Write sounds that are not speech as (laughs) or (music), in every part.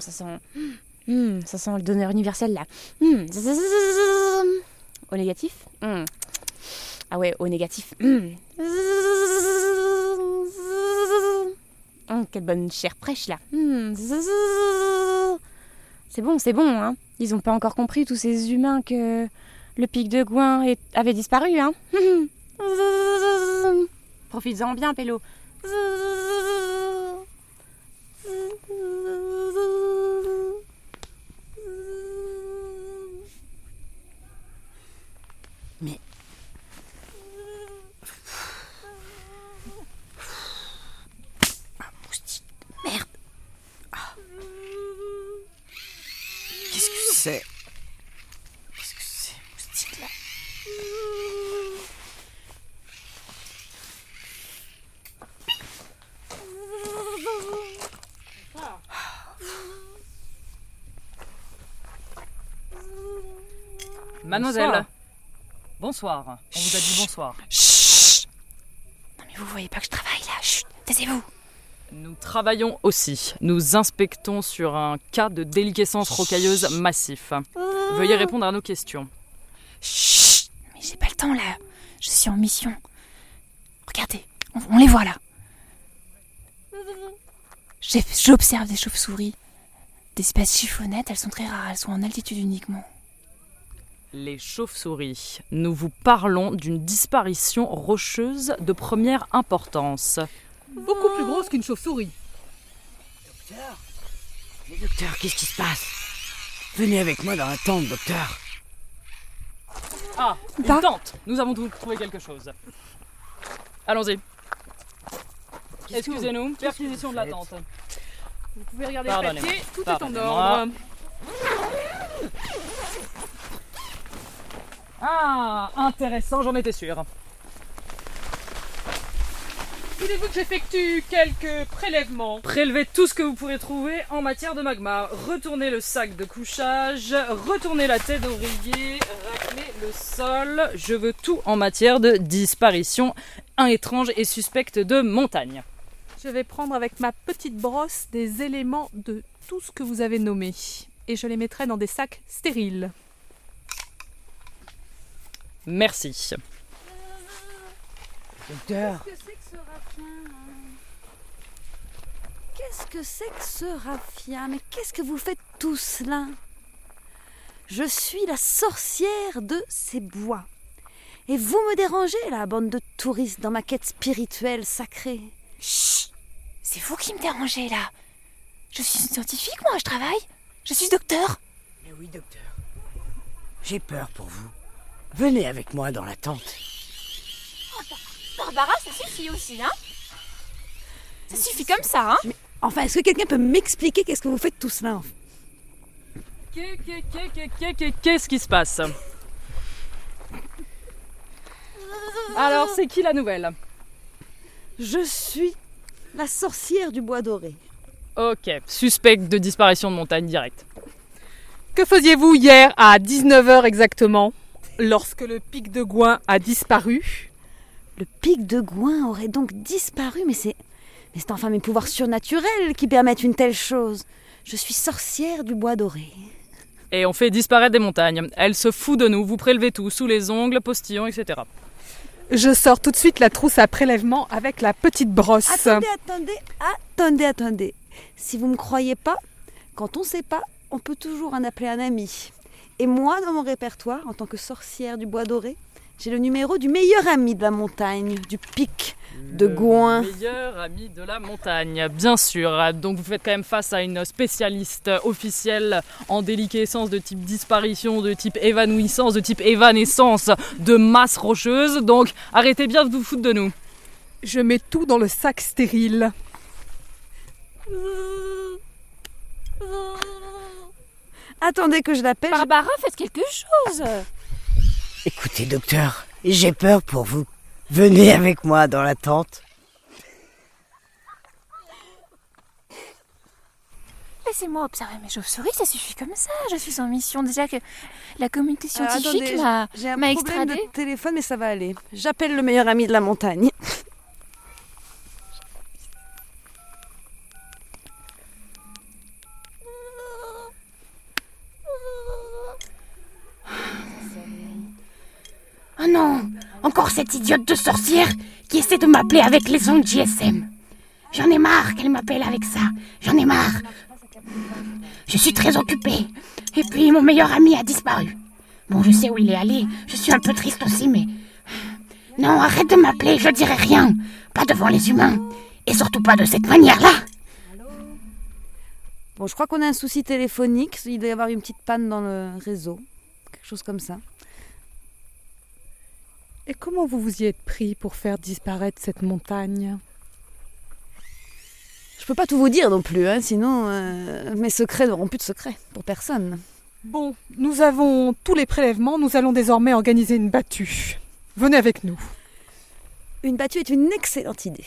Ça sent. Hum, ça sent le donneur universel là. Hum, Au négatif? Ah ouais, au négatif. Hum, quelle bonne chair fraîche là. C'est bon, c'est bon, hein. Ils ont pas encore compris, tous ces humains, que le pic de Gouin avait disparu, hein. (laughs) Profites-en bien, Pélo. Mais. Ah, moustique. Merde. Ah. Qu'est-ce que c'est? Qu'est-ce que c'est, moustique là? Mademoiselle. Bonsoir. On vous a dit bonsoir. Chut Non mais vous voyez pas que je travaille là, chut, taisez-vous. Nous travaillons aussi. Nous inspectons sur un cas de déliquescence rocailleuse massif. Veuillez répondre à nos questions. Chut Mais j'ai pas le temps là, je suis en mission. Regardez, on, on les voit là. J'observe des chauves-souris. Des espèces chiffonnettes, elles sont très rares, elles sont en altitude uniquement. Les chauves-souris. Nous vous parlons d'une disparition rocheuse de première importance. Beaucoup plus grosse qu'une chauve-souris. Docteur Mais docteur, qu'est-ce qui se passe? Venez avec moi dans la tente, docteur. Ah, une Pas- tente Nous avons trouvé quelque chose. Allons-y. Excusez-nous, perquisition de la tente. Vous pouvez regarder le Pardonnez-moi. papier, tout est en Pardonnez-moi. ordre. Ah, intéressant, j'en étais sûr. Voulez-vous que j'effectue quelques prélèvements? Prélevez tout ce que vous pourrez trouver en matière de magma. Retournez le sac de couchage, retournez la tête d'oreiller, raclez le sol. Je veux tout en matière de disparition étrange et suspecte de montagne. Je vais prendre avec ma petite brosse des éléments de tout ce que vous avez nommé. Et je les mettrai dans des sacs stériles. Merci. Docteur Qu'est-ce que c'est que ce raffien Qu'est-ce que c'est que ce raffien Mais qu'est-ce que vous faites tous là? Je suis la sorcière de ces bois. Et vous me dérangez, la bande de touristes, dans ma quête spirituelle sacrée. Chut C'est vous qui me dérangez là. Je suis une scientifique, moi, je travaille. Je suis docteur. Mais oui, docteur. J'ai peur pour vous. Venez avec moi dans la tente. Barbara, ça suffit aussi, hein Ça suffit comme ça, hein Enfin, est-ce que quelqu'un peut m'expliquer qu'est-ce que vous faites en fait? Qu'est- qu'est- Qu'est-ce qui se passe? Alors, c'est qui la nouvelle? Je suis la sorcière du bois doré. Ok, suspect de disparition de montagne directe. Que faisiez-vous hier à 19h exactement? Lorsque le pic de Gouin a disparu Le pic de Gouin aurait donc disparu, mais c'est. Mais c'est enfin mes pouvoirs surnaturels qui permettent une telle chose. Je suis sorcière du bois doré. Et on fait disparaître des montagnes. Elle se fout de nous, vous prélevez tout, sous les ongles, postillons, etc. Je sors tout de suite la trousse à prélèvement avec la petite brosse. Attendez, attendez, attendez, attendez. Si vous me croyez pas, quand on sait pas, on peut toujours en appeler un ami. Et moi, dans mon répertoire, en tant que sorcière du bois doré, j'ai le numéro du meilleur ami de la montagne, du pic de Le Gouin. Meilleur ami de la montagne, bien sûr. Donc vous faites quand même face à une spécialiste officielle en déliquescence de type disparition, de type évanouissance, de type évanescence de masse rocheuse. Donc arrêtez bien de vous foutre de nous. Je mets tout dans le sac stérile. (laughs) Attendez que je l'appelle. Barbara, faites quelque chose Écoutez, docteur, j'ai peur pour vous. Venez avec moi dans la tente. Laissez-moi observer mes chauves-souris, ça suffit comme ça. Je suis en mission. Déjà que la communauté Alors, scientifique m'a J'ai un problème extradé. de téléphone, mais ça va aller. J'appelle le meilleur ami de la montagne. Encore cette idiote de sorcière qui essaie de m'appeler avec les ondes GSM. J'en ai marre qu'elle m'appelle avec ça. J'en ai marre. Je suis très occupée. Et puis mon meilleur ami a disparu. Bon, je sais où il est allé. Je suis un peu triste aussi, mais... Non, arrête de m'appeler, je dirai rien. Pas devant les humains. Et surtout pas de cette manière-là. Bon, je crois qu'on a un souci téléphonique. Il doit y avoir une petite panne dans le réseau. Quelque chose comme ça. Et comment vous vous y êtes pris pour faire disparaître cette montagne? Je peux pas tout vous dire non plus, hein, sinon euh, mes secrets n'auront plus de secrets pour personne. Bon, nous avons tous les prélèvements, nous allons désormais organiser une battue. Venez avec nous. Une battue est une excellente idée.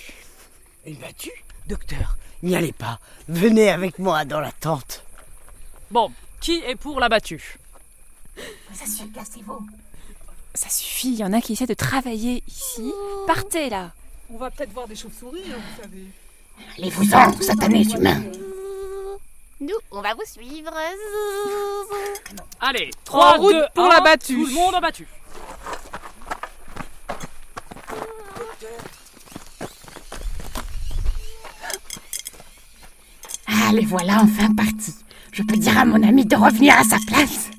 Une battue? Docteur, n'y allez pas. Venez avec moi dans la tente. Bon, qui est pour la battue? Ça suffit, cassez-vous. Ça suffit, il y en a qui essaient de travailler ici. Partez là On va peut-être voir des chauves-souris, hein, vous savez. Allez-vous-en, satanés humains. Nous, on va vous suivre. Allez, En 3, route 2, pour 1, la battue. Tout le monde en battue. Ah, les voilà enfin partis. Je peux dire à mon ami de revenir à sa place.